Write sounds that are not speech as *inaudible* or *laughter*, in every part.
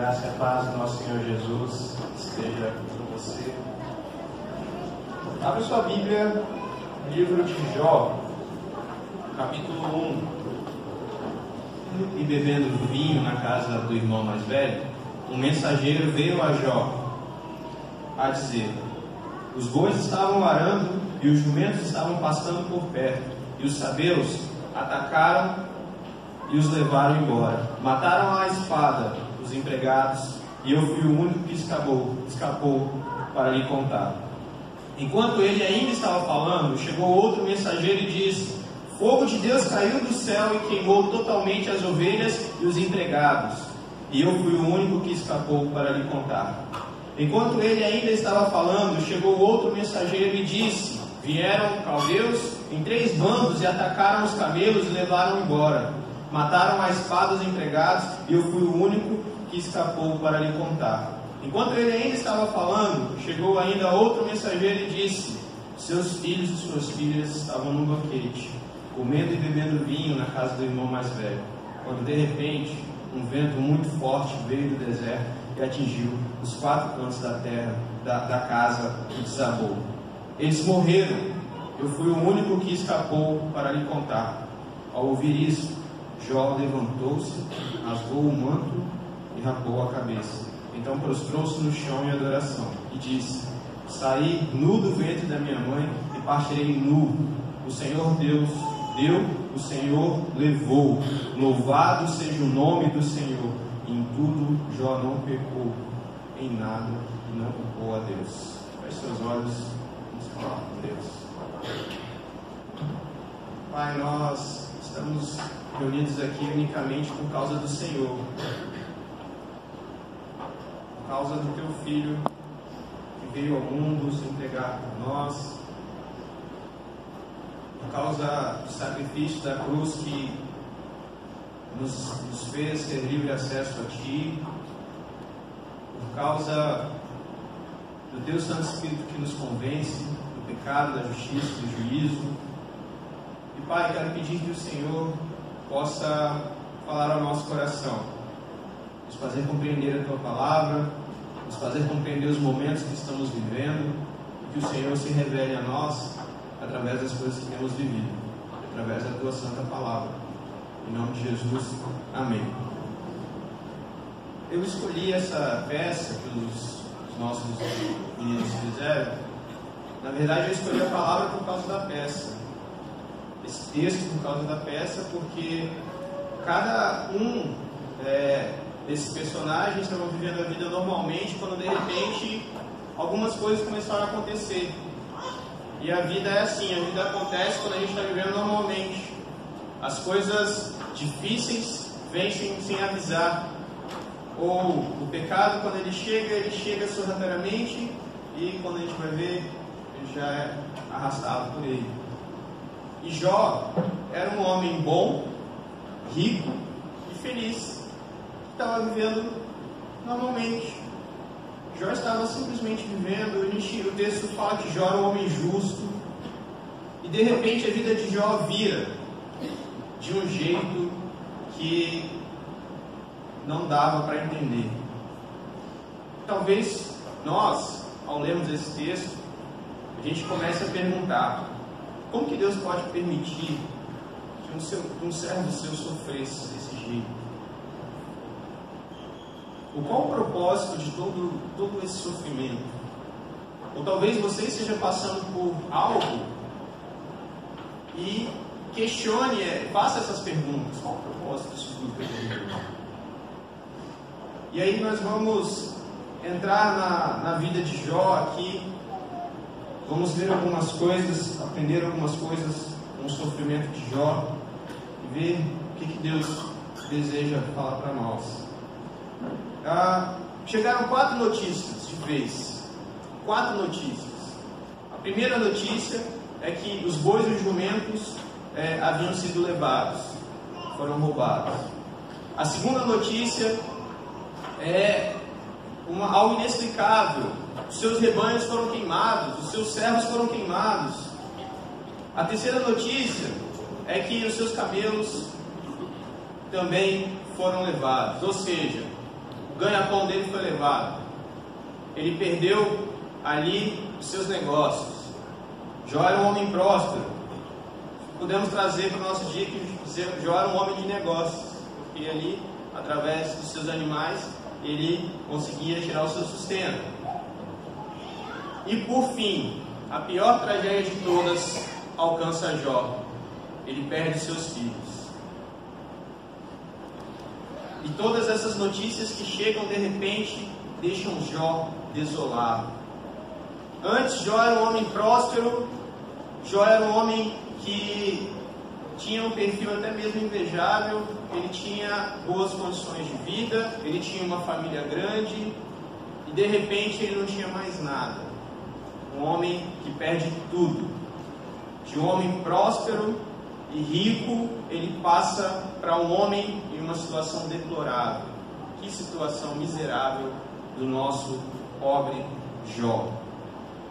graça e a paz do nosso Senhor Jesus esteja com você. Abra sua Bíblia livro de Jó, capítulo 1. E bebendo vinho na casa do irmão mais velho, um mensageiro veio a Jó a dizer: Os bois estavam arando e os jumentos estavam passando por perto, e os sabeus atacaram e os levaram embora. Mataram a espada os empregados, e eu fui o único que escapou, escapou para lhe contar. Enquanto ele ainda estava falando, chegou outro mensageiro e disse: Fogo de Deus caiu do céu e queimou totalmente as ovelhas e os empregados. E eu fui o único que escapou para lhe contar. Enquanto ele ainda estava falando, chegou outro mensageiro e disse: Vieram caldeus em três bandos e atacaram os camelos e levaram embora. Mataram a espada os empregados e eu fui o único que escapou para lhe contar. Enquanto ele ainda estava falando, chegou ainda outro mensageiro e disse: Seus filhos e suas filhas estavam no banquete, comendo e bebendo vinho na casa do irmão mais velho, quando de repente um vento muito forte veio do deserto e atingiu os quatro cantos da terra, da, da casa e desabou. Eles morreram. Eu fui o único que escapou para lhe contar. Ao ouvir isso, Jó levantou-se, rasgou o manto rapou a cabeça. Então prostrou-se no chão em adoração e disse: Saí nu do ventre da minha mãe e partirei nu. O Senhor Deus deu, o Senhor levou. Louvado seja o nome do Senhor. Em tudo Jó não pecou, em nada e não culpou a Deus. Feche seus olhos, vamos falar com Deus. Pai, nós estamos reunidos aqui unicamente por causa do Senhor, causa do teu filho que veio ao mundo se entregar por nós, por causa do sacrifício da cruz que nos, nos fez ter livre acesso a Ti, por causa do Teu Santo Espírito que nos convence do pecado, da justiça, do juízo. E Pai, quero pedir que o Senhor possa falar ao nosso coração, nos fazer compreender a Tua palavra, nos fazer compreender os momentos que estamos vivendo, e que o Senhor se revele a nós através das coisas que temos vivido, através da Tua Santa Palavra. Em nome de Jesus, amém. Eu escolhi essa peça que os, os nossos meninos fizeram. Na verdade, eu escolhi a palavra por causa da peça. Esse texto por causa da peça, porque cada um é, desses personagens estavam vivendo a vida normalmente, quando de repente algumas coisas começaram a acontecer. E a vida é assim, a vida acontece quando a gente está vivendo normalmente. As coisas difíceis vêm sem, sem avisar. Ou o pecado, quando ele chega, ele chega sorrateiramente e quando a gente vai ver, ele já é arrastado por ele. E Jó era um homem bom, rico e feliz, estava vivendo normalmente. Jó estava simplesmente vivendo, o texto fala que Jó era um homem justo, e de repente a vida de Jó vira de um jeito que não dava para entender. Talvez nós, ao lermos esse texto, a gente comece a perguntar: como que Deus pode permitir que um, seu, um servo seu sofresse desse jeito? O qual o propósito de todo, todo esse sofrimento? Ou talvez você esteja passando por algo e questione, faça essas perguntas. Qual o propósito disso tudo que eu estou? E aí nós vamos entrar na, na vida de Jó aqui. Vamos ver algumas coisas, aprender algumas coisas com o sofrimento de Jó e ver o que, que Deus deseja falar para nós. Ah, chegaram quatro notícias de vez. Quatro notícias. A primeira notícia é que os bois e os jumentos é, haviam sido levados, foram roubados. A segunda notícia é uma, algo inexplicável. Os seus rebanhos foram queimados, os seus servos foram queimados. A terceira notícia é que os seus camelos também foram levados. Ou seja, ganha-pão dele foi levado. Ele perdeu ali os seus negócios. Jó era um homem próspero. Podemos trazer para o nosso dia que Jó era um homem de negócios, porque ali, através dos seus animais, ele conseguia tirar o seu sustento. E por fim, a pior tragédia de todas alcança Jó. Ele perde seus filhos. E todas essas notícias que chegam de repente deixam Jó desolado. Antes Jó era um homem próspero, Jó era um homem que tinha um perfil até mesmo invejável, ele tinha boas condições de vida, ele tinha uma família grande, e de repente ele não tinha mais nada. Um homem que perde tudo. De um homem próspero e rico, ele passa para um homem em uma situação deplorável. Que situação miserável do nosso pobre Jó.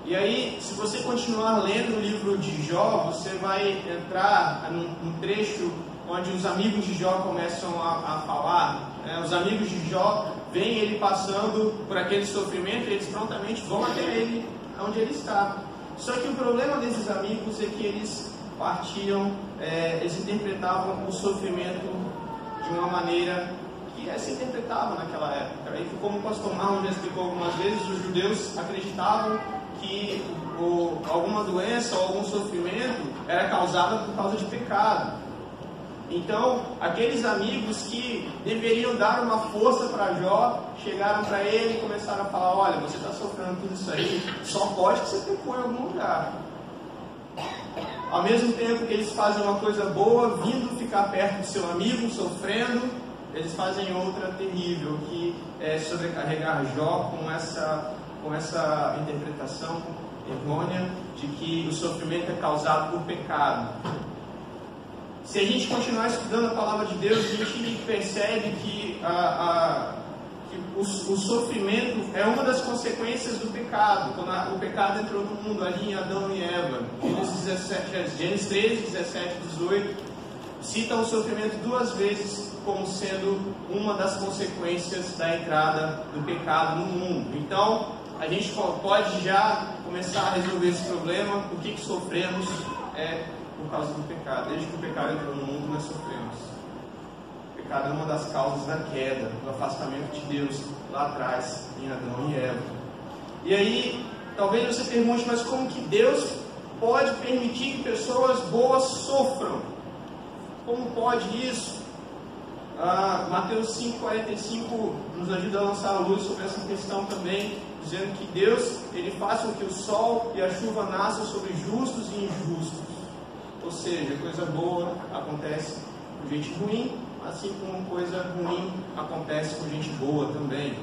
E aí, se você continuar lendo o livro de Jó, você vai entrar num, num trecho onde os amigos de Jó começam a, a falar. Né? Os amigos de Jó veem ele passando por aquele sofrimento e eles prontamente vão até ele, onde ele está. Só que o problema desses amigos é que eles partiam, é, eles interpretavam o sofrimento de uma maneira que é, se interpretava naquela época. E como o pastor Marlon já explicou algumas vezes, os judeus acreditavam que o, alguma doença ou algum sofrimento era causado por causa de pecado. Então, aqueles amigos que deveriam dar uma força para Jó, chegaram para ele e começaram a falar: Olha, você está sofrendo tudo isso aí, só pode que você pecou em algum lugar. Ao mesmo tempo que eles fazem uma coisa boa, vindo ficar perto do seu amigo, sofrendo, eles fazem outra terrível, que é sobrecarregar Jó com essa, com essa interpretação errônea de que o sofrimento é causado por pecado. Se a gente continuar estudando a palavra de Deus, a gente percebe que, a, que o, o, sofrimento é uma das consequências do pecado. Quando a, o pecado entrou no mundo ali em Adão e Eva, Gênesis, 17, Gênesis 13, 17, 18, cita o sofrimento duas vezes como sendo uma das consequências da entrada do pecado no mundo. Então, a gente pode já começar a resolver esse problema, o que, que sofremos é por causa do pecado. Desde que o pecado entrou no mundo, nós sofremos. Pecado é uma das causas da queda, do afastamento de Deus lá atrás, em Adão e Eva. E aí, talvez você pergunte, mas como que Deus pode permitir que pessoas boas sofram? Como pode isso? Ah, Mateus 5,45 nos ajuda a lançar a luz sobre essa questão também, dizendo que Deus ele faz com que o sol e a chuva nasçam sobre justos e injustos. Ou seja, coisa boa acontece com gente ruim, assim como coisa ruim acontece com gente boa também.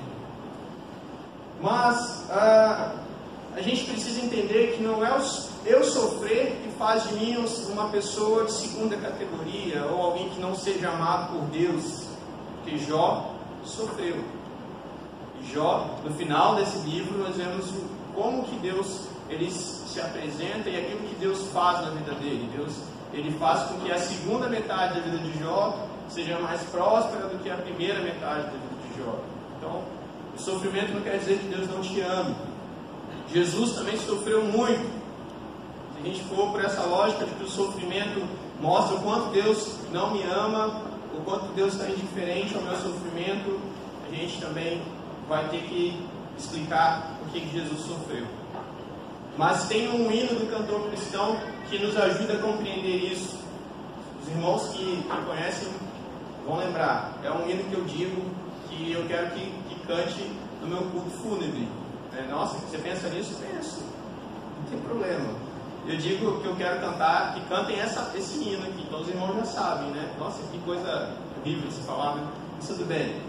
Mas ah, a gente precisa entender que não é eu sofrer que faz de mim uma pessoa de segunda categoria ou alguém que não seja amado por Deus. Porque Jó sofreu. E Jó, no final desse livro, nós vemos como que Deus ele se apresenta e aquilo que Deus faz na vida dele. Deus ele faz com que a segunda metade da vida de Jó seja mais próspera do que a primeira metade da vida de Jó. Então, o sofrimento não quer dizer que Deus não te ame. Jesus também sofreu muito. Se a gente for por essa lógica de que o sofrimento mostra o quanto Deus não me ama, o quanto Deus está indiferente ao meu sofrimento, a gente também vai ter que explicar o que Jesus sofreu. Mas tem um hino do cantor cristão que nos ajuda a compreender isso. Os irmãos que, que conhecem vão lembrar. É um hino que eu digo que eu quero que, que cante no meu culto fúnebre. É, nossa, você pensa nisso? Penso. Não tem problema. Eu digo que eu quero cantar, que cantem essa, esse hino aqui. Então os irmãos já sabem, né? Nossa, que coisa horrível se falar, né? Tudo bem.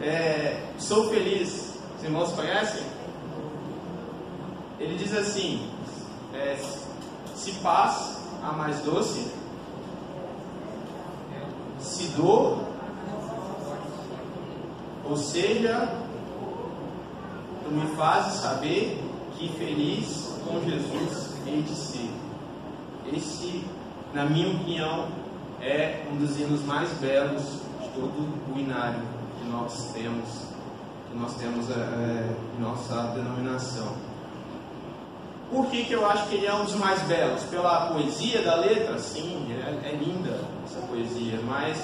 É, sou feliz. Os irmãos conhecem? Ele diz assim: é, se paz a mais doce, se dor, ou seja, tu me fazes saber que feliz com Jesus hei de ser. Esse, na minha opinião, é um dos hinos mais belos de todo o inário que nós temos que nós temos é, em nossa denominação. Por que, que eu acho que ele é um dos mais belos? Pela poesia da letra? Sim, é, é linda essa poesia, mas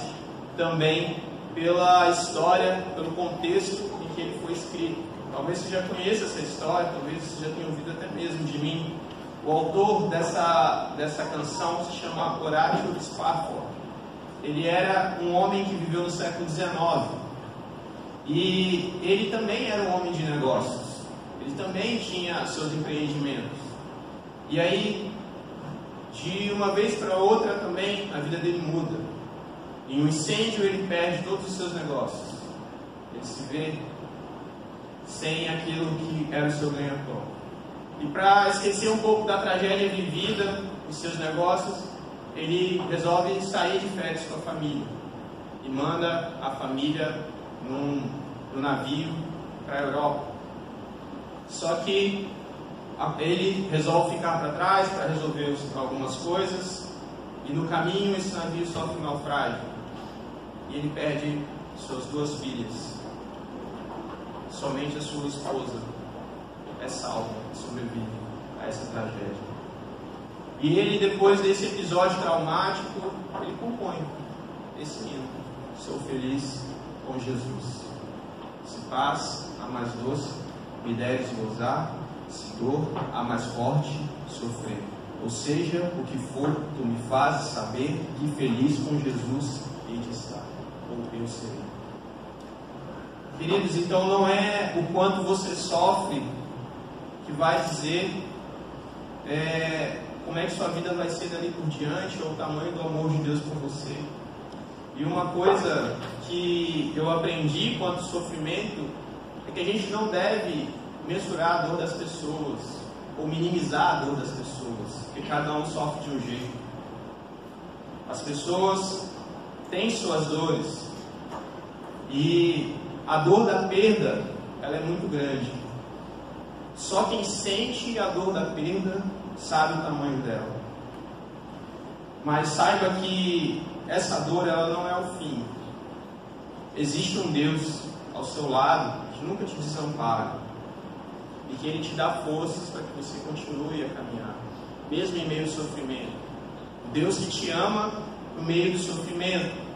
também pela história, pelo contexto em que ele foi escrito. Talvez você já conheça essa história, talvez você já tenha ouvido até mesmo de mim. O autor dessa, dessa canção se chama Horácio Sparfor. Ele era um homem que viveu no século XIX. E ele também era um homem de negócios. Ele também tinha seus empreendimentos. E aí, de uma vez para outra também, a vida dele muda. Em um incêndio, ele perde todos os seus negócios. Ele se vê sem aquilo que era o seu ganha-pão. E para esquecer um pouco da tragédia vivida em seus negócios, ele resolve sair de férias com a família e manda a família num, num navio para a Europa. Só que ele resolve ficar para trás para resolver algumas coisas e no caminho esse navio sofre um naufrágio e ele perde suas duas filhas. Somente a sua esposa é salva, sobrevive a essa tragédia. E ele, depois desse episódio traumático, ele compõe esse hino. Sou feliz com Jesus. Se paz, a mais doce, me deres gozar, se dor, a mais forte, sofrer. Ou seja, o que for, tu me fazes saber que feliz com Jesus hei de estar, ou eu serei. Queridos, então não é o quanto você sofre que vai dizer é, como é que sua vida vai ser dali por diante, ou o tamanho do amor de Deus por você. E uma coisa que eu aprendi quanto sofrimento é que a gente não deve mensurar a dor das pessoas, ou minimizar a dor das pessoas, porque cada um sofre de um jeito. As pessoas têm suas dores, e a dor da perda, ela é muito grande. Só quem sente a dor da perda sabe o tamanho dela. Mas saiba que essa dor ela não é o fim. Existe um Deus ao seu lado nunca te desampara e que Ele te dá forças para que você continue a caminhar, mesmo em meio ao sofrimento. Deus que te ama no meio do sofrimento.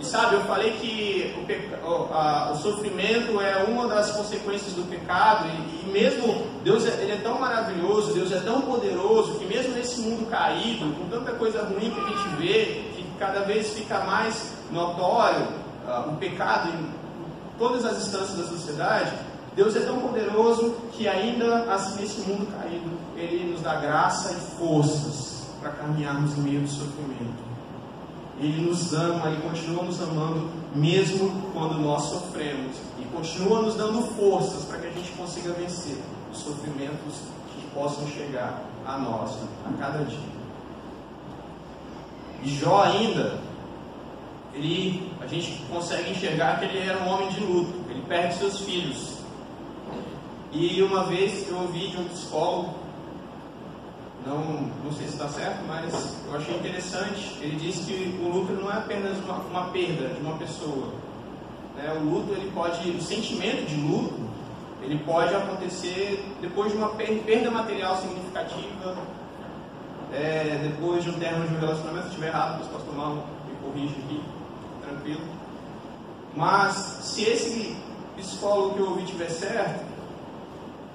E sabe, eu falei que o, peca... o, o sofrimento é uma das consequências do pecado, e, e, mesmo Deus é, ele é tão maravilhoso, Deus é tão poderoso, que mesmo nesse mundo caído, com tanta coisa ruim que a gente vê, que cada vez fica mais notório uh, o pecado todas as instâncias da sociedade, Deus é tão poderoso que ainda assim nesse mundo caído, Ele nos dá graça e forças para caminharmos no meio do sofrimento. Ele nos ama e continua nos amando mesmo quando nós sofremos e continua nos dando forças para que a gente consiga vencer os sofrimentos que possam chegar a nós a cada dia. E Jó ainda, ele, a gente consegue enxergar que ele era um homem de luto, ele perde seus filhos. E uma vez eu ouvi de um psicólogo não, não sei se está certo, mas eu achei interessante. Ele disse que o luto não é apenas uma, uma perda de uma pessoa. Né? O luto, ele pode, o sentimento de luto, ele pode acontecer depois de uma perda material significativa, é, depois de um término de um relacionamento. Se estiver errado, pode tomar um, me corrige aqui, tranquilo. Mas se esse psicólogo que eu ouvi estiver certo,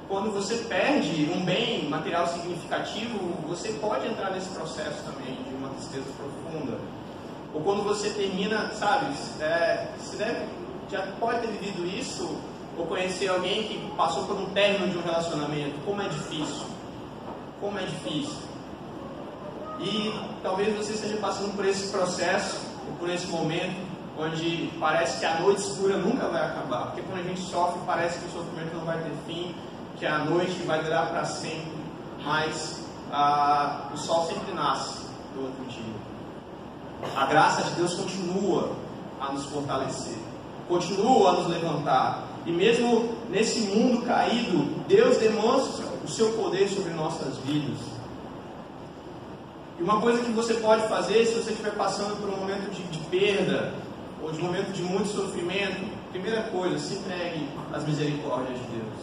quando você perde um bem material significativo, você pode entrar nesse processo também de uma tristeza profunda. Ou quando você termina, sabe, é, você deve, já pode ter vivido isso, ou conhecer alguém que passou por um término de um relacionamento. Como é difícil. Como é difícil. E talvez você esteja passando por esse processo, ou por esse momento, onde parece que a noite escura nunca vai acabar. Porque quando a gente sofre, parece que o sofrimento não vai ter fim que a noite vai durar para sempre, mas ah, o sol sempre nasce no outro dia. A graça de Deus continua a nos fortalecer, continua a nos levantar. E mesmo nesse mundo caído, Deus demonstra o seu poder sobre nossas vidas. E uma coisa que você pode fazer se você estiver passando por um momento de, de perda, ou de um momento de muito sofrimento, Primeira coisa, se entregue às misericórdias de Deus.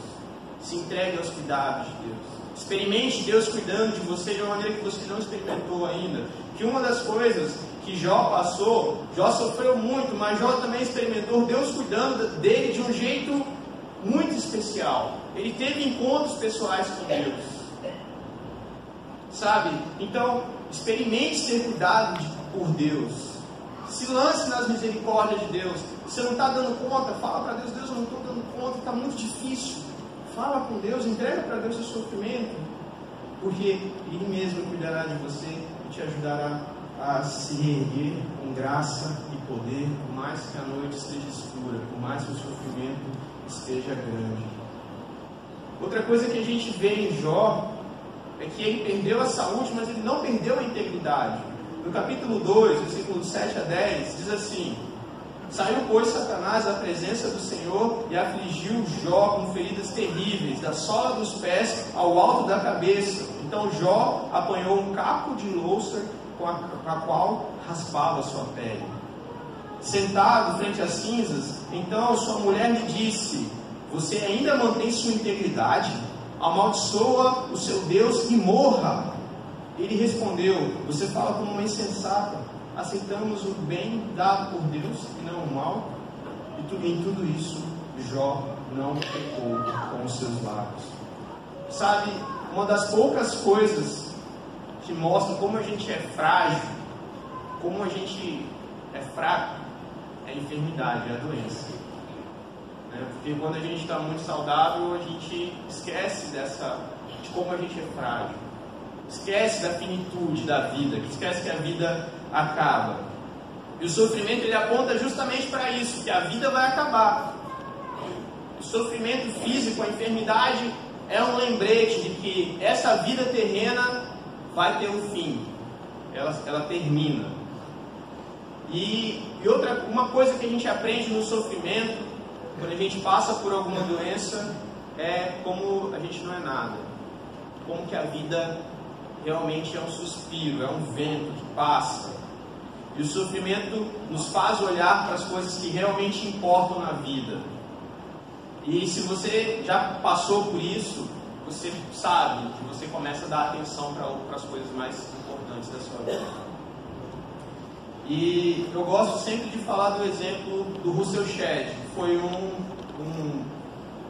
Se entregue aos cuidados de Deus. Experimente Deus cuidando de você de uma maneira que você não experimentou ainda. Que uma das coisas que Jó passou, Jó sofreu muito, mas Jó também experimentou Deus cuidando dele de um jeito muito especial. Ele teve encontros pessoais com Deus. Sabe? Então, experimente ser cuidado de, por Deus. Se lance nas misericórdias de Deus. Você não está dando conta, fala para Deus, Deus, eu não estou dando conta, está muito difícil. Fala com Deus, entrega para Deus o sofrimento, porque Ele mesmo cuidará de você e te ajudará a se reerguer com graça e poder, por mais que a noite esteja escura, por mais que o sofrimento esteja grande. Outra coisa que a gente vê em Jó é que ele perdeu a saúde, mas ele não perdeu a integridade. No capítulo 2, versículos 7 a 10, diz assim: Saiu, pois, Satanás da presença do Senhor e afligiu Jó com feridas terríveis, da sola dos pés ao alto da cabeça. Então Jó apanhou um capo de louça com a, com a qual raspava sua pele. Sentado frente às cinzas, então sua mulher lhe disse: Você ainda mantém sua integridade? Amaldiçoa o seu Deus e morra. Ele respondeu: Você fala como uma insensata aceitamos o bem dado por Deus e não o mal, e em tudo isso Jó não pecou com os seus lábios. Sabe, uma das poucas coisas que mostram como a gente é frágil, como a gente é fraco, é a enfermidade, é a doença. Né? Porque quando a gente está muito saudável, a gente esquece dessa, de como a gente é frágil. Esquece da finitude da vida, esquece que a vida acaba. E o sofrimento ele aponta justamente para isso, que a vida vai acabar. O sofrimento físico, a enfermidade, é um lembrete de que essa vida terrena vai ter um fim. Ela, ela termina. E, e outra, uma coisa que a gente aprende no sofrimento, quando a gente passa por alguma doença, é como a gente não é nada. Como que a vida realmente é um suspiro, é um vento que passa. E o sofrimento nos faz olhar para as coisas que realmente importam na vida. E se você já passou por isso, você sabe que você começa a dar atenção para as coisas mais importantes da sua vida. E eu gosto sempre de falar do exemplo do Russell Shedd, foi um, um,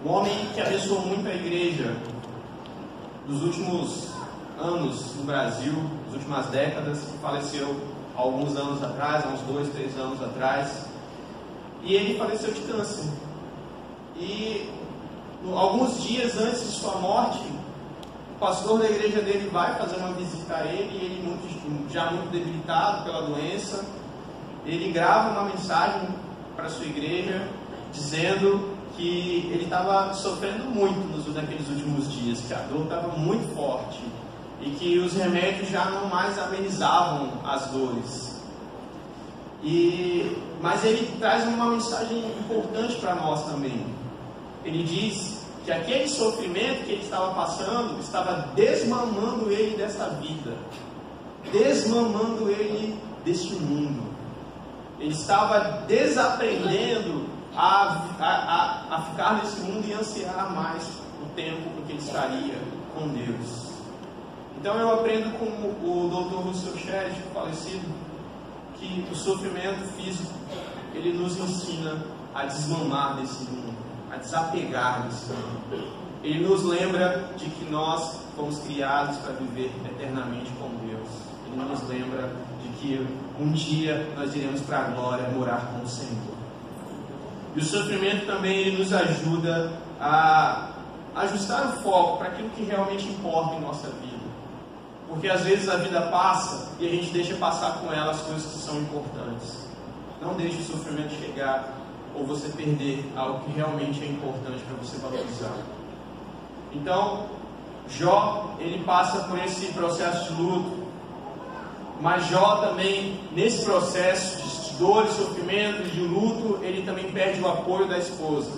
um homem que abençoou muito a igreja nos últimos anos no Brasil, nas últimas décadas, que faleceu alguns anos atrás, uns dois, três anos atrás, e ele faleceu de câncer. E alguns dias antes de sua morte, o pastor da igreja dele vai fazer uma visita a ele, e ele muito, já muito debilitado pela doença, ele grava uma mensagem para sua igreja dizendo que ele estava sofrendo muito nos, naqueles últimos dias, que a dor estava muito forte e que os remédios já não mais amenizavam as dores. E, mas ele traz uma mensagem importante para nós também. Ele diz que aquele sofrimento que ele estava passando estava desmamando ele dessa vida, desmamando ele deste mundo. Ele estava desaprendendo a, a, a, a ficar nesse mundo e ansiar mais o tempo em que ele estaria com Deus. Então eu aprendo com o Dr. Russell Shedd, falecido, que o sofrimento físico ele nos ensina a desmamar desse mundo, a desapegar desse mundo. Ele nos lembra de que nós fomos criados para viver eternamente com Deus. Ele nos lembra de que um dia nós iremos para a glória morar com o Senhor. E o sofrimento também ele nos ajuda a ajustar o foco para aquilo que realmente importa em nossa vida. Porque às vezes a vida passa e a gente deixa passar com ela as coisas que são importantes. Não deixe o sofrimento chegar ou você perder algo que realmente é importante para você valorizar. Então, Jó, ele passa por esse processo de luto. Mas Jó também, nesse processo de dor, de sofrimento, de luto, ele também perde o apoio da esposa.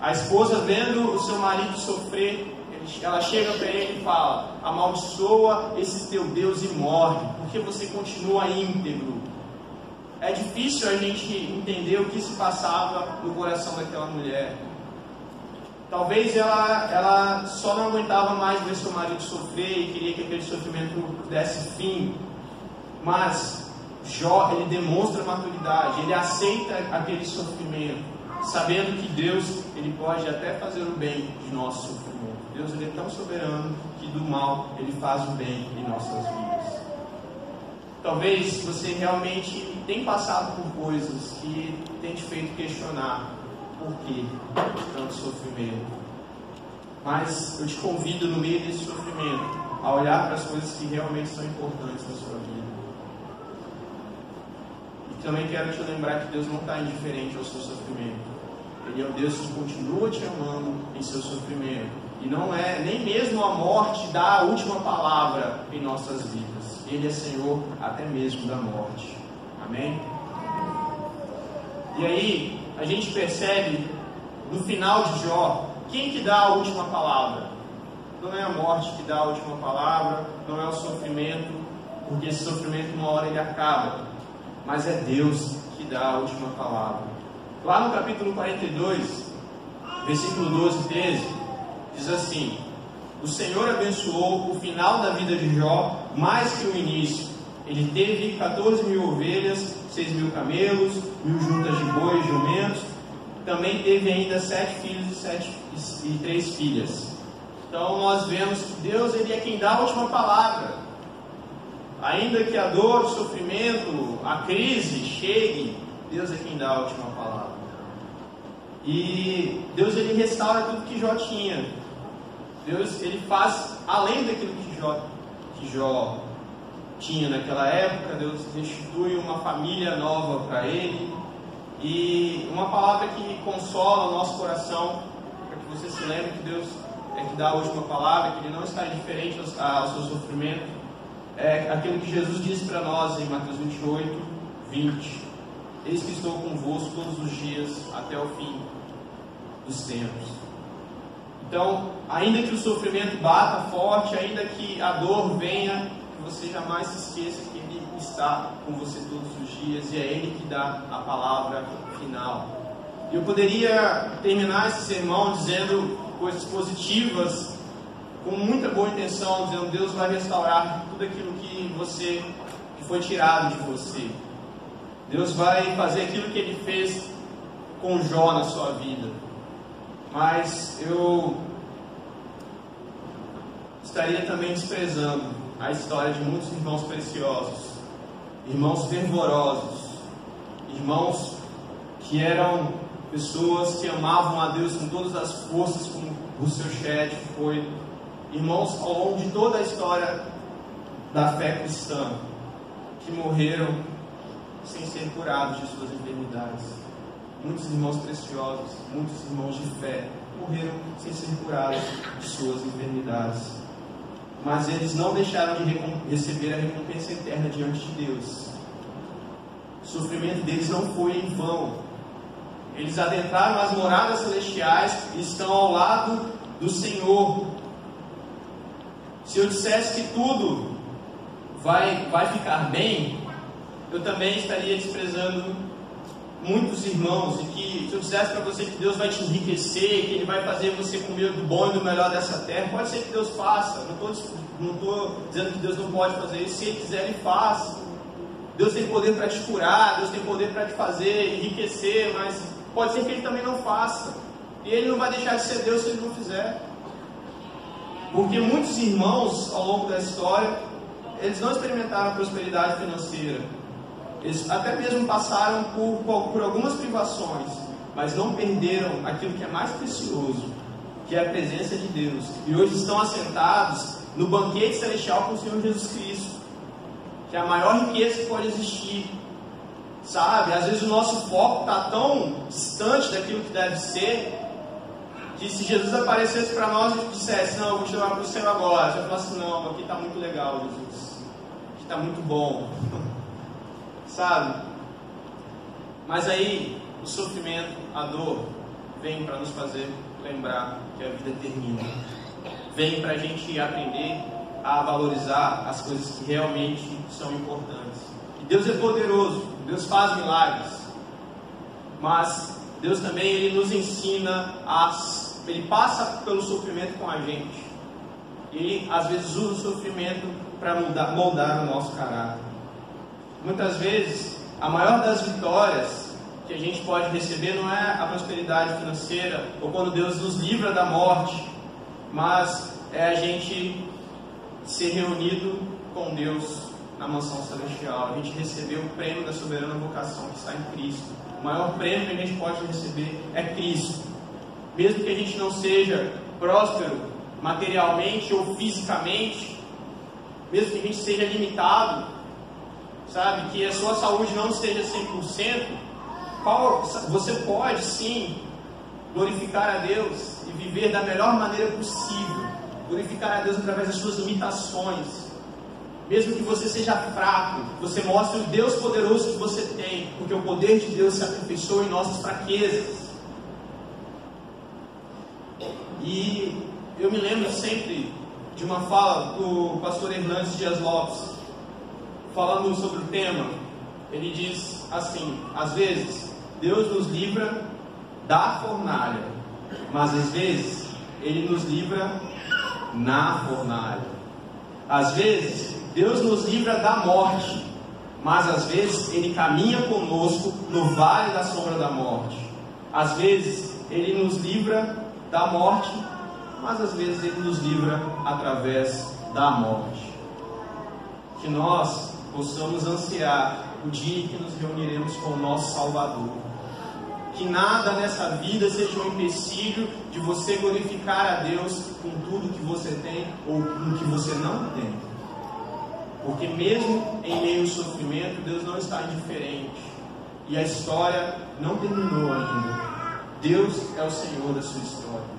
A esposa, vendo o seu marido sofrer, ela chega para ele e fala: amaldiçoa esse teu Deus e morre, porque você continua íntegro. é difícil a gente entender o que se passava no coração daquela mulher. Talvez ela, ela só não aguentava mais ver seu marido sofrer e queria que aquele sofrimento desse fim. Mas Jó, ele demonstra maturidade, ele aceita aquele sofrimento, sabendo que Deus, ele pode até fazer o bem de nosso sofrimento. Deus, ele é tão soberano que do mal, ele faz o bem em nossas vidas. Talvez você realmente tenha passado por coisas que tem te feito questionar por que tanto sofrimento. Mas eu te convido no meio desse sofrimento a olhar para as coisas que realmente são importantes na sua vida. Também quero te lembrar que Deus não está indiferente ao seu sofrimento. Ele é o Deus que continua te amando em seu sofrimento. E não é nem mesmo a morte dá a última palavra em nossas vidas. Ele é Senhor até mesmo da morte. Amém? E aí, a gente percebe no final de Jó, quem que dá a última palavra? Não é a morte que dá a última palavra, não é o sofrimento, porque esse sofrimento uma hora ele acaba, mas é Deus que dá a última palavra. Lá no capítulo 42, versículo 12 e 13, diz assim: O Senhor abençoou o final da vida de Jó mais que o início. Ele teve 14 mil ovelhas, seis mil camelos, mil juntas de bois, jumentos. Também teve ainda sete filhos e, sete, e três filhas. Então nós vemos que Deus ele é quem dá a última palavra. Ainda que a dor, o sofrimento, a crise chegue, Deus é quem dá a última palavra. E Deus ele restaura tudo que Jó tinha. Deus ele faz além daquilo que Jó, que Jó tinha naquela época, Deus restitui uma família nova para ele. E uma palavra que consola o nosso coração, para que você se lembre que Deus é que dá a última palavra, que Ele não está indiferente ao seu sofrimento, é aquilo que Jesus disse para nós em Mateus 28, 20. Eis que estou convosco todos os dias até o fim dos tempos. Então, ainda que o sofrimento bata forte, ainda que a dor venha, você jamais se esqueça que Ele está com você todos os dias e é Ele que dá a palavra final. Eu poderia terminar esse sermão dizendo coisas positivas, com muita boa intenção, dizendo Deus vai restaurar tudo aquilo que você que foi tirado de você. Deus vai fazer aquilo que Ele fez com Jó na sua vida. Mas eu estaria também desprezando a história de muitos irmãos preciosos, irmãos fervorosos, irmãos que eram pessoas que amavam a Deus com todas as forças, como o seu chat foi, irmãos ao longo de toda a história da fé cristã, que morreram sem ser curados de suas enfermidades. Muitos irmãos preciosos, muitos irmãos de fé, morreram sem ser curados de suas enfermidades mas eles não deixaram de receber a recompensa eterna diante de Deus. O sofrimento deles não foi em vão. Eles adentraram as moradas celestiais e estão ao lado do Senhor. Se eu dissesse que tudo vai, vai ficar bem, eu também estaria desprezando muitos irmãos e que se eu dissesse para você que Deus vai te enriquecer, que Ele vai fazer você comer do bom e do melhor dessa terra, pode ser que Deus faça. Não estou não dizendo que Deus não pode fazer isso. Se Ele quiser, Ele faz. Deus tem poder para te curar, Deus tem poder para te fazer enriquecer, mas pode ser que Ele também não faça. E Ele não vai deixar de ser Deus se Ele não fizer. Porque muitos irmãos ao longo da história, eles não experimentaram prosperidade financeira eles até mesmo passaram por, por algumas privações, mas não perderam aquilo que é mais precioso, que é a presença de Deus. E hoje estão assentados no banquete celestial com o Senhor Jesus Cristo, que é a maior riqueza que pode existir. Sabe? Às vezes o nosso foco está tão distante daquilo que deve ser, que se Jesus aparecesse para nós e dissesse, não, eu vou te levar para o céu agora, você fala assim, não, aqui está muito legal, Jesus. Está muito bom. *laughs* sabe? Mas aí o sofrimento, a dor, vem para nos fazer lembrar que a vida termina. Vem para a gente aprender a valorizar as coisas que realmente são importantes. E Deus é poderoso Deus faz milagres. Mas Deus também ele nos ensina a ele passa pelo sofrimento com a gente. E às vezes usa o sofrimento para moldar, moldar o nosso caráter. Muitas vezes, a maior das vitórias que a gente pode receber não é a prosperidade financeira ou quando Deus nos livra da morte, mas é a gente ser reunido com Deus na mansão celestial. A gente recebeu o prêmio da soberana vocação que está em Cristo. O maior prêmio que a gente pode receber é Cristo. Mesmo que a gente não seja próspero materialmente ou fisicamente, mesmo que a gente seja limitado, sabe, que a sua saúde não esteja 100%, qual, você pode sim glorificar a Deus e viver da melhor maneira possível. Glorificar a Deus através das suas limitações. Mesmo que você seja fraco, você mostre o Deus poderoso que você tem, porque o poder de Deus se aperfeiçoa em nossas fraquezas. E eu me lembro sempre de uma fala do pastor Hernandes Dias Lopes, falando sobre o tema. Ele diz assim: às vezes Deus nos livra da fornalha, mas às vezes Ele nos livra na fornalha. Às vezes Deus nos livra da morte, mas às vezes Ele caminha conosco no vale da sombra da morte. Às vezes Ele nos livra da morte, mas às vezes Ele nos livra através da morte. Que nós possamos ansiar o dia em que nos reuniremos com o nosso Salvador. Que nada nessa vida seja um empecilho de você glorificar a Deus com tudo que você tem ou com o que você não tem. Porque mesmo em meio ao sofrimento, Deus não está indiferente. E a história não terminou ainda. Deus é o Senhor da sua história.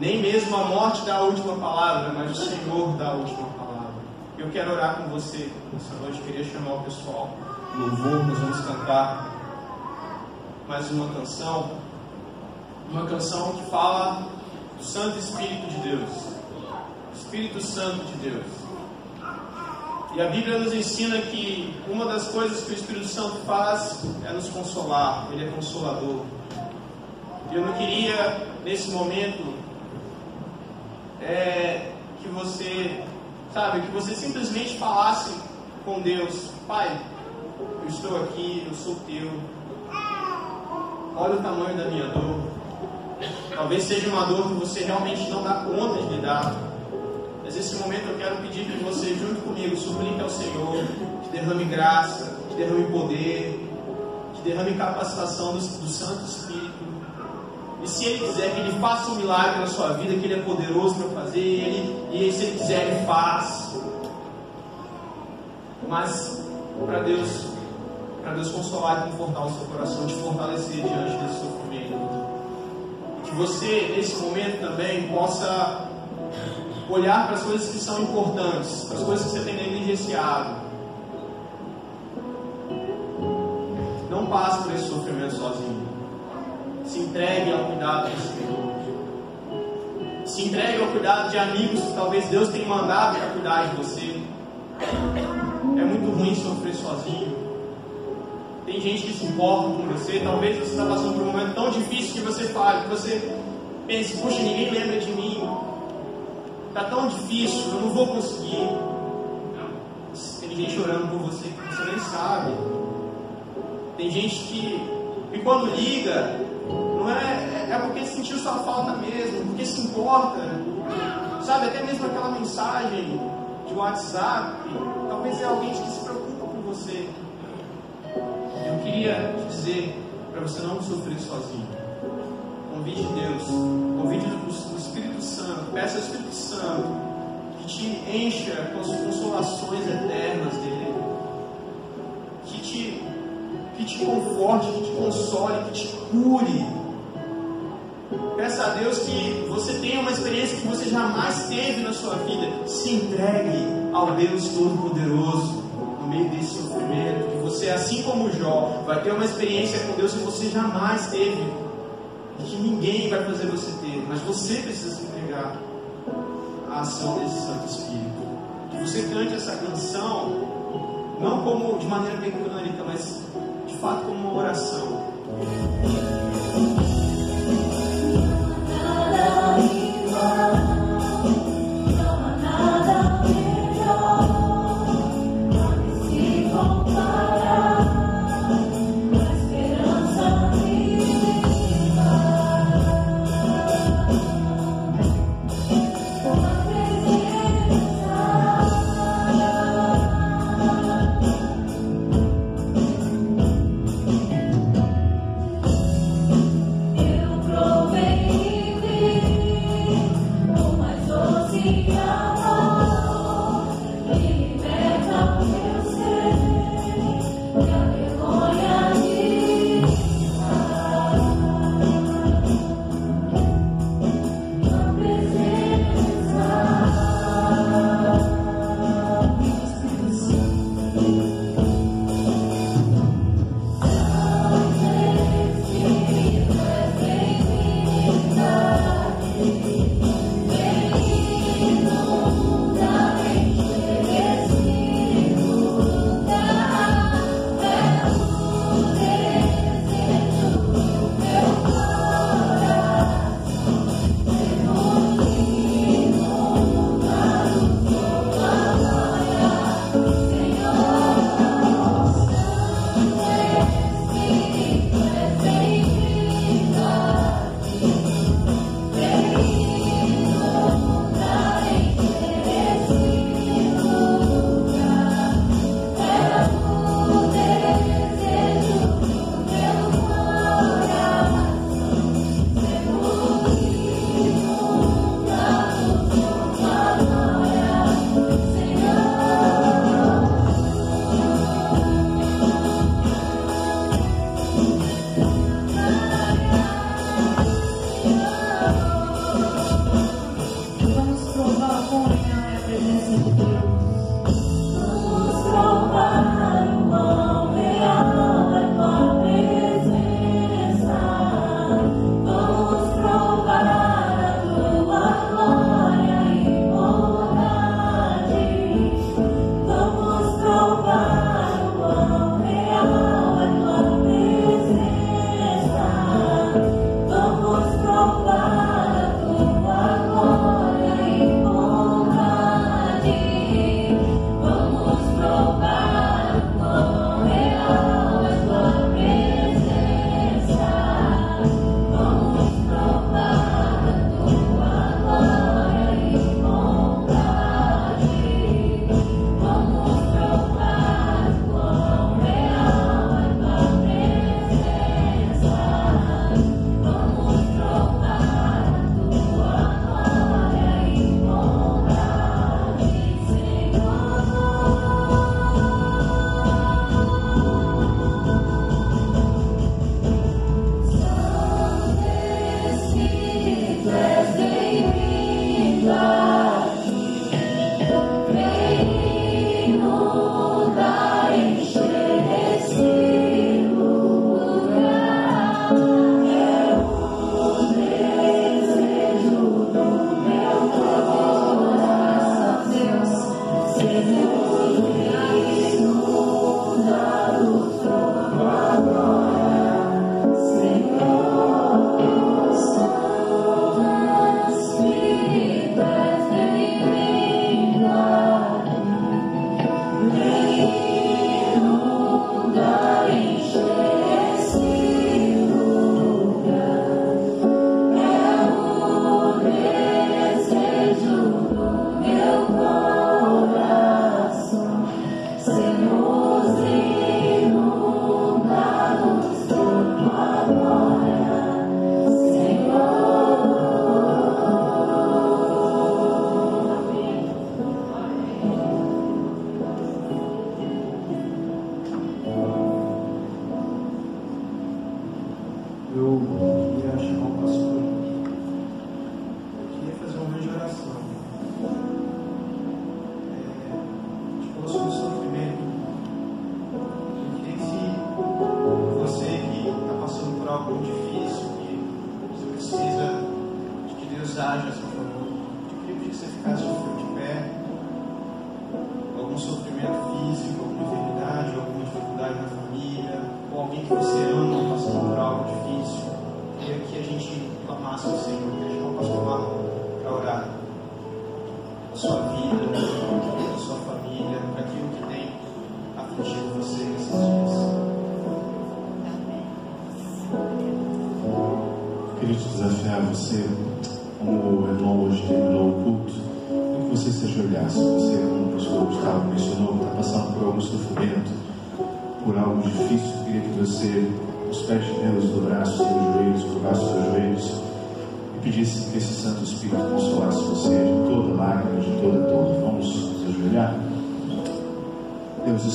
Nem mesmo a morte dá a última palavra, mas o Senhor dá a última palavra. Eu quero orar com você essa noite. Queria chamar o pessoal. Louvor, nós vamos cantar mais uma canção. Uma canção que fala do Santo Espírito de Deus. Espírito Santo de Deus. E a Bíblia nos ensina que uma das coisas que o Espírito Santo faz é nos consolar. Ele é consolador. Eu não queria, nesse momento, é, que você, sabe, que você simplesmente falasse com Deus, Pai, eu estou aqui, eu sou teu. Olha o tamanho da minha dor. Talvez seja uma dor que você realmente não dá conta de lidar. Mas nesse momento eu quero pedir que você, junto comigo, suplique ao Senhor que derrame graça, que derrame poder, que derrame capacitação do, do Santo Espírito e se Ele quiser que Ele faça um milagre na sua vida, que Ele é poderoso para fazer, ele, e se Ele quiser, Ele faz. Mas para Deus, para Deus consolar e confortar o seu coração, te fortalecer diante desse sofrimento. Que você, nesse momento também, possa olhar para as coisas que são importantes, para as coisas que você tem negligenciado. Não passe por esse sofrimento sozinho. Se entregue ao cuidado do Senhor. Se entregue ao cuidado de amigos que talvez Deus tenha mandado para cuidar de você. É muito ruim sofrer sozinho. Tem gente que se importa com você. Talvez você está passando por um momento tão difícil que você fale, que você pense, puxa, ninguém lembra de mim. Está tão difícil, eu não vou conseguir. Tem gente chorando por você que você nem sabe. Tem gente que, que quando liga, não é, é porque sentiu sua falta mesmo, porque se importa. Sabe, até mesmo aquela mensagem de WhatsApp, talvez é alguém que se preocupa com você. Eu queria te dizer para você não sofrer sozinho. Convide Deus, convide o Espírito Santo, peça ao Espírito Santo que te encha com as consolações eternas dele, que te, que te conforte, que te console, que te cure Peça a Deus que você tenha uma experiência que você jamais teve na sua vida. Se entregue ao Deus Todo-Poderoso no meio desse sofrimento. Que você, assim como Jó, vai ter uma experiência com Deus que você jamais teve. E que ninguém vai fazer você ter. Mas você precisa se entregar à ação desse Santo Espírito. Que você cante essa canção não como de maneira mecânica, mas de fato como uma oração.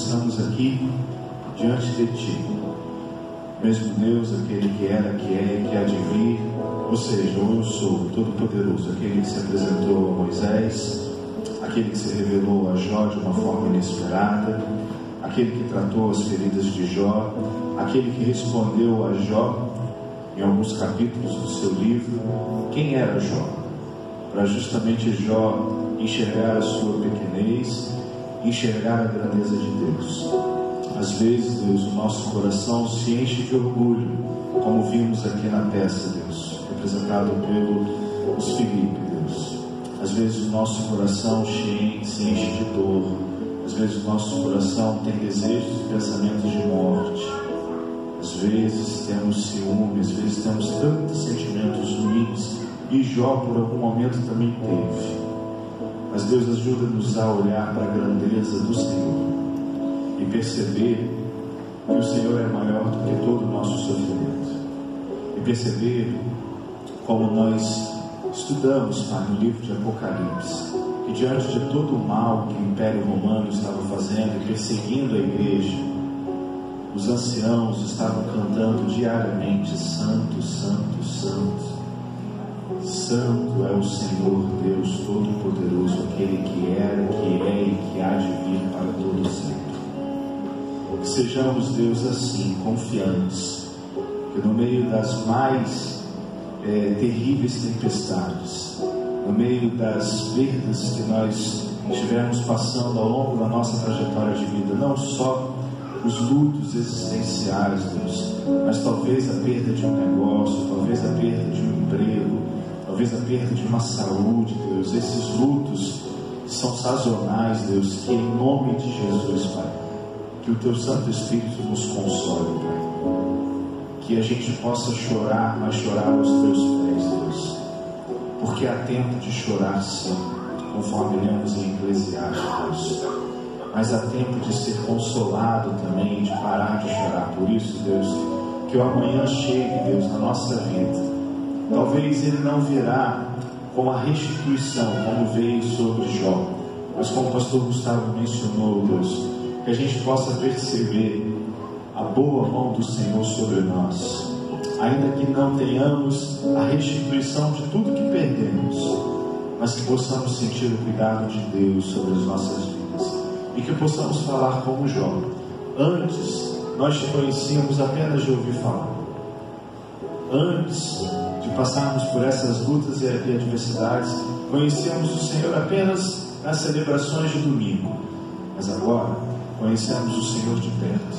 Estamos aqui diante de Ti mesmo Deus, aquele que era, que é e que há de vir, ou seja, eu sou todo-poderoso, aquele que se apresentou a Moisés, aquele que se revelou a Jó de uma forma inesperada, aquele que tratou as feridas de Jó, aquele que respondeu a Jó em alguns capítulos do seu livro, quem era Jó? Para justamente Jó enxergar a sua pequenez, enxergar a grandeza de Deus. Às vezes, Deus, o nosso coração se enche de orgulho, como vimos aqui na peça, Deus, representado pelos Filipe, Deus. Às vezes o nosso coração se enche de dor, às vezes o nosso coração tem desejos e pensamentos de morte. Às vezes temos ciúme, às vezes temos tantos sentimentos ruins, e Jó por algum momento também teve. Mas Deus ajuda-nos a olhar para a grandeza do Senhor e perceber que o Senhor é maior do que todo o nosso sofrimento. E perceber como nós estudamos Pai, no livro de Apocalipse, que diante de todo o mal que o Império Romano estava fazendo e perseguindo a igreja, os anciãos estavam cantando diariamente: Santo, Santo, Santo. Santo é o Senhor Deus Todo-Poderoso, aquele que era, que é e que há de vir para todo sempre. Sejamos, Deus, assim, confiantes, que no meio das mais é, terríveis tempestades, no meio das perdas que nós estivermos passando ao longo da nossa trajetória de vida, não só os lutos existenciais, Deus, mas talvez a perda de um negócio, talvez a perda de um emprego, talvez a perda de uma saúde, Deus, esses lutos são sazonais, Deus, que em nome de Jesus, Pai, que o Teu Santo Espírito nos console, Pai. Que a gente possa chorar, mas chorar aos Teus pés, Deus. Porque há tempo de chorar, sim, conforme lemos em Eclesiastes, Deus. Mas há tempo de ser consolado também, de parar de chorar. Por isso, Deus, que o amanhã chegue, Deus, na nossa vida. Talvez ele não virá com a restituição, como veio sobre Jó. Mas como o pastor Gustavo mencionou, Deus, que a gente possa perceber a boa mão do Senhor sobre nós, ainda que não tenhamos a restituição de tudo que perdemos, mas que possamos sentir o cuidado de Deus sobre as nossas vidas e que possamos falar como Jó. Antes nós te conhecíamos apenas de ouvir falar. Antes de passarmos por essas lutas e adversidades, conhecíamos o Senhor apenas nas celebrações de domingo. Mas agora conhecemos o Senhor de perto,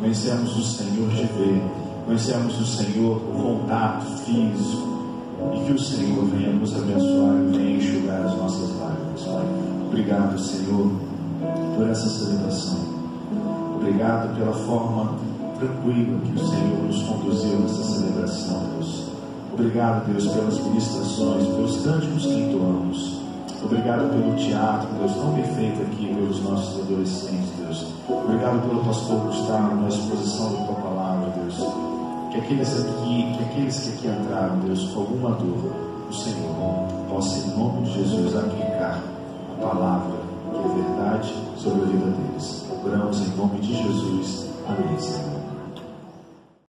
conhecemos o Senhor de ver, conhecemos o Senhor com contato físico, e que o Senhor venha nos abençoar e venha enxugar as nossas lágrimas, Pai. Obrigado, Senhor, por essa celebração. Obrigado pela forma tranquila que o Senhor nos conduziu nessa celebração, Deus. Obrigado, Deus, pelas ministrações, pelos cânticos que entoamos. Obrigado pelo teatro, Deus, tão perfeito aqui pelos nossos adolescentes, Deus. Obrigado pelo pastor Gustavo na exposição da tua palavra, Deus. Que aqueles aqui, que aqueles que aqui entraram, Deus, com alguma dor, o Senhor possa, em nome de Jesus, aplicar a palavra que é verdade sobre a vida deles. Oramos em nome de Jesus. Amém.